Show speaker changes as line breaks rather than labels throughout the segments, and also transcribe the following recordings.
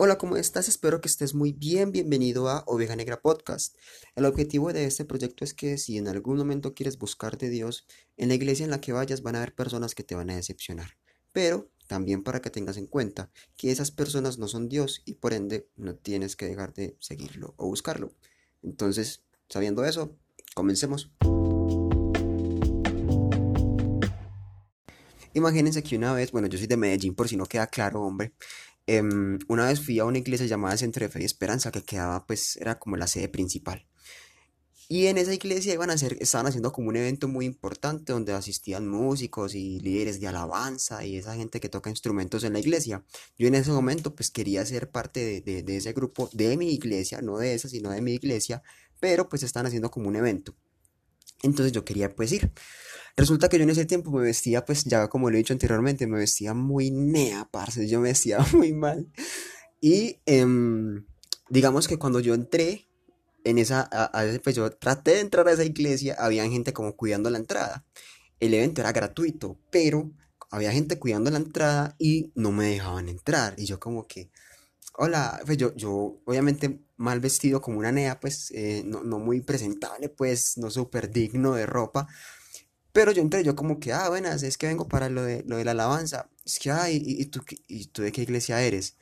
Hola, ¿cómo estás? Espero que estés muy bien. Bienvenido a Oveja Negra Podcast. El objetivo de este proyecto es que si en algún momento quieres buscar de Dios, en la iglesia en la que vayas van a haber personas que te van a decepcionar. Pero también para que tengas en cuenta que esas personas no son Dios y por ende no tienes que dejar de seguirlo o buscarlo. Entonces, sabiendo eso, comencemos. Imagínense que una vez, bueno, yo soy de Medellín por si no queda claro, hombre. Em, una vez fui a una iglesia llamada Centro de Fe y Esperanza que quedaba, pues, era como la sede principal. Y en esa iglesia iban a hacer, estaban haciendo como un evento muy importante donde asistían músicos y líderes de alabanza y esa gente que toca instrumentos en la iglesia. Yo en ese momento pues quería ser parte de, de ese grupo de mi iglesia, no de esa, sino de mi iglesia, pero pues estaban haciendo como un evento. Entonces yo quería pues ir. Resulta que yo en ese tiempo me vestía, pues ya como lo he dicho anteriormente, me vestía muy nea, parce, yo me vestía muy mal. Y em, digamos que cuando yo entré en esa, a, pues yo traté de entrar a esa iglesia, había gente como cuidando la entrada. El evento era gratuito, pero había gente cuidando la entrada y no me dejaban entrar. Y yo como que, hola, pues yo, yo obviamente mal vestido como una nea, pues eh, no, no muy presentable, pues no súper digno de ropa. Pero yo entré, yo como que, ah, buenas, es que vengo para lo de, lo de la alabanza. Es que, ah, ¿y, tú, ¿y tú de qué iglesia eres?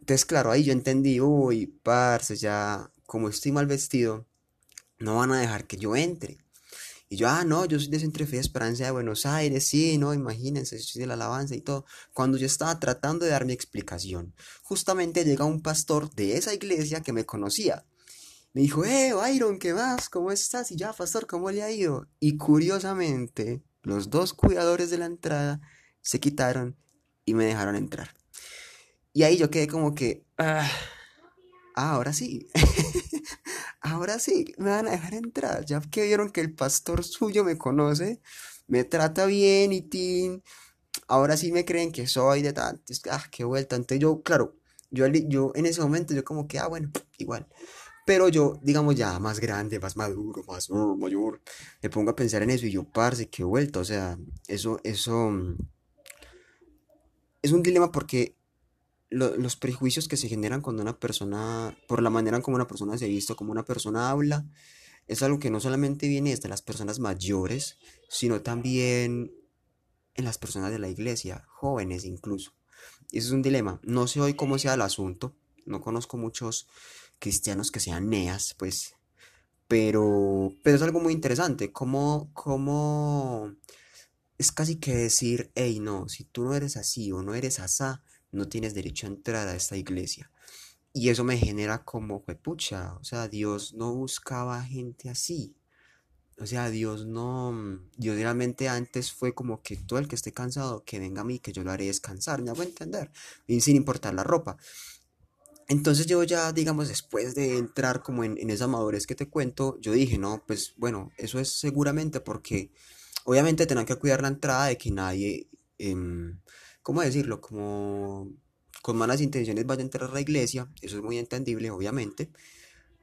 Entonces, claro, ahí yo entendí, uy, parce, ya, como estoy mal vestido, no van a dejar que yo entre. Y yo, ah, no, yo soy de Centro Fe Esperanza de Buenos Aires, sí, no, imagínense, soy de la alabanza y todo. Cuando yo estaba tratando de dar mi explicación, justamente llega un pastor de esa iglesia que me conocía me dijo, eh, Byron, ¿qué más? ¿Cómo estás? Y ya, pastor, ¿cómo le ha ido? Y curiosamente, los dos cuidadores de la entrada se quitaron y me dejaron entrar. Y ahí yo quedé como que, ah, ahora sí, ahora sí, me van a dejar entrar. Ya que vieron que el pastor suyo me conoce, me trata bien y tin, ahora sí me creen que soy de tantos, ah, qué vuelta. Entonces yo, claro, yo, yo en ese momento yo como que, ah, bueno, igual. Pero yo, digamos, ya más grande, más maduro, más uh, mayor, me pongo a pensar en eso y yo, parce, qué vuelta. O sea, eso, eso mm, es un dilema porque los prejuicios que se generan cuando una persona, por la manera en como una persona se ha visto, como una persona habla, es algo que no solamente viene desde las personas mayores, sino también en las personas de la iglesia, jóvenes incluso. Y eso es un dilema. No sé hoy cómo sea el asunto, no conozco muchos cristianos que sean neas, pues, pero, pero es algo muy interesante, como, como es casi que decir, hey, no, si tú no eres así o no eres asá, no tienes derecho a entrar a esta iglesia. Y eso me genera como, pucha, o sea, Dios no buscaba gente así. O sea, Dios no, Dios realmente antes fue como que todo el que esté cansado, que venga a mí, que yo lo haré descansar, me hago entender, y sin importar la ropa. Entonces yo ya, digamos, después de entrar como en, esa madurez que te cuento, yo dije, no, pues bueno, eso es seguramente porque obviamente tendrán que cuidar la entrada de que nadie, em, ¿cómo decirlo? Como con malas intenciones vaya a entrar a la iglesia, eso es muy entendible, obviamente,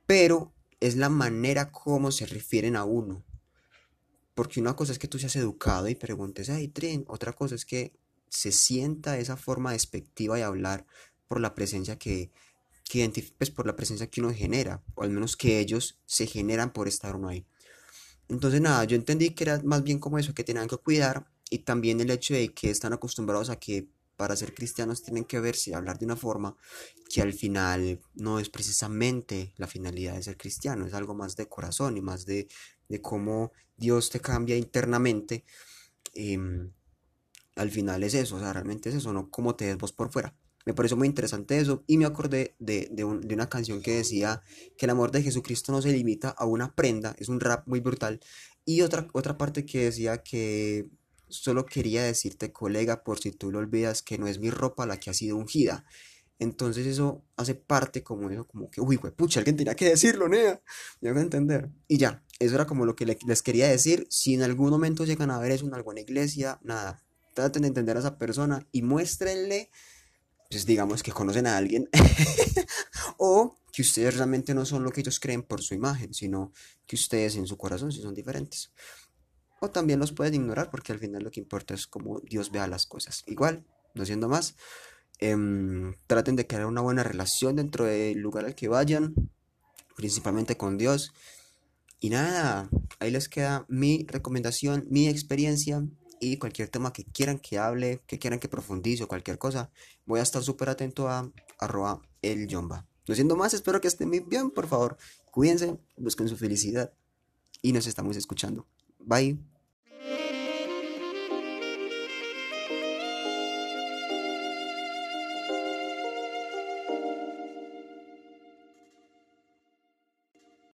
pero es la manera como se refieren a uno. Porque una cosa es que tú seas educado y preguntes, ay, tren, otra cosa es que se sienta esa forma despectiva de hablar por la presencia que que pues, por la presencia que uno genera, o al menos que ellos se generan por estar uno ahí. Entonces, nada, yo entendí que era más bien como eso, que tenían que cuidar, y también el hecho de que están acostumbrados a que para ser cristianos tienen que verse y hablar de una forma que al final no es precisamente la finalidad de ser cristiano, es algo más de corazón y más de, de cómo Dios te cambia internamente. Em, al final es eso, o sea, realmente es eso, no como te ves vos por fuera. Me pareció muy interesante eso y me acordé de, de, una canción que decía que el amor de Jesucristo no se limita a una prenda, es un rap muy brutal. Y otra, otra parte que decía que solo quería decirte, colega, por si tú lo olvidas, que no es mi ropa la que ha sido ungida. Entonces eso hace parte como eso, como que, uy, pucha, alguien tenía que decirlo, nea. Me hago entender. Y ya, eso era como lo que les quería decir. Si en algún momento llegan a ver eso en alguna iglesia, nada, traten de entender a esa persona y muéstrenle pues digamos que conocen a alguien, o que ustedes realmente no son lo que ellos creen por su imagen, sino que ustedes en su corazón sí son diferentes. O también los pueden ignorar porque al final lo que importa es cómo Dios vea las cosas. Igual, no siendo más, Em, traten de crear una buena relación dentro del lugar al que vayan, principalmente con Dios. Y nada, ahí les queda mi recomendación, mi experiencia y cualquier tema que quieran que hable, que quieran que profundice o cualquier cosa, voy a estar súper atento a arroba el yomba. No siendo más, espero que estén muy bien, por favor. Cuídense, busquen su felicidad y nos estamos escuchando. Bye.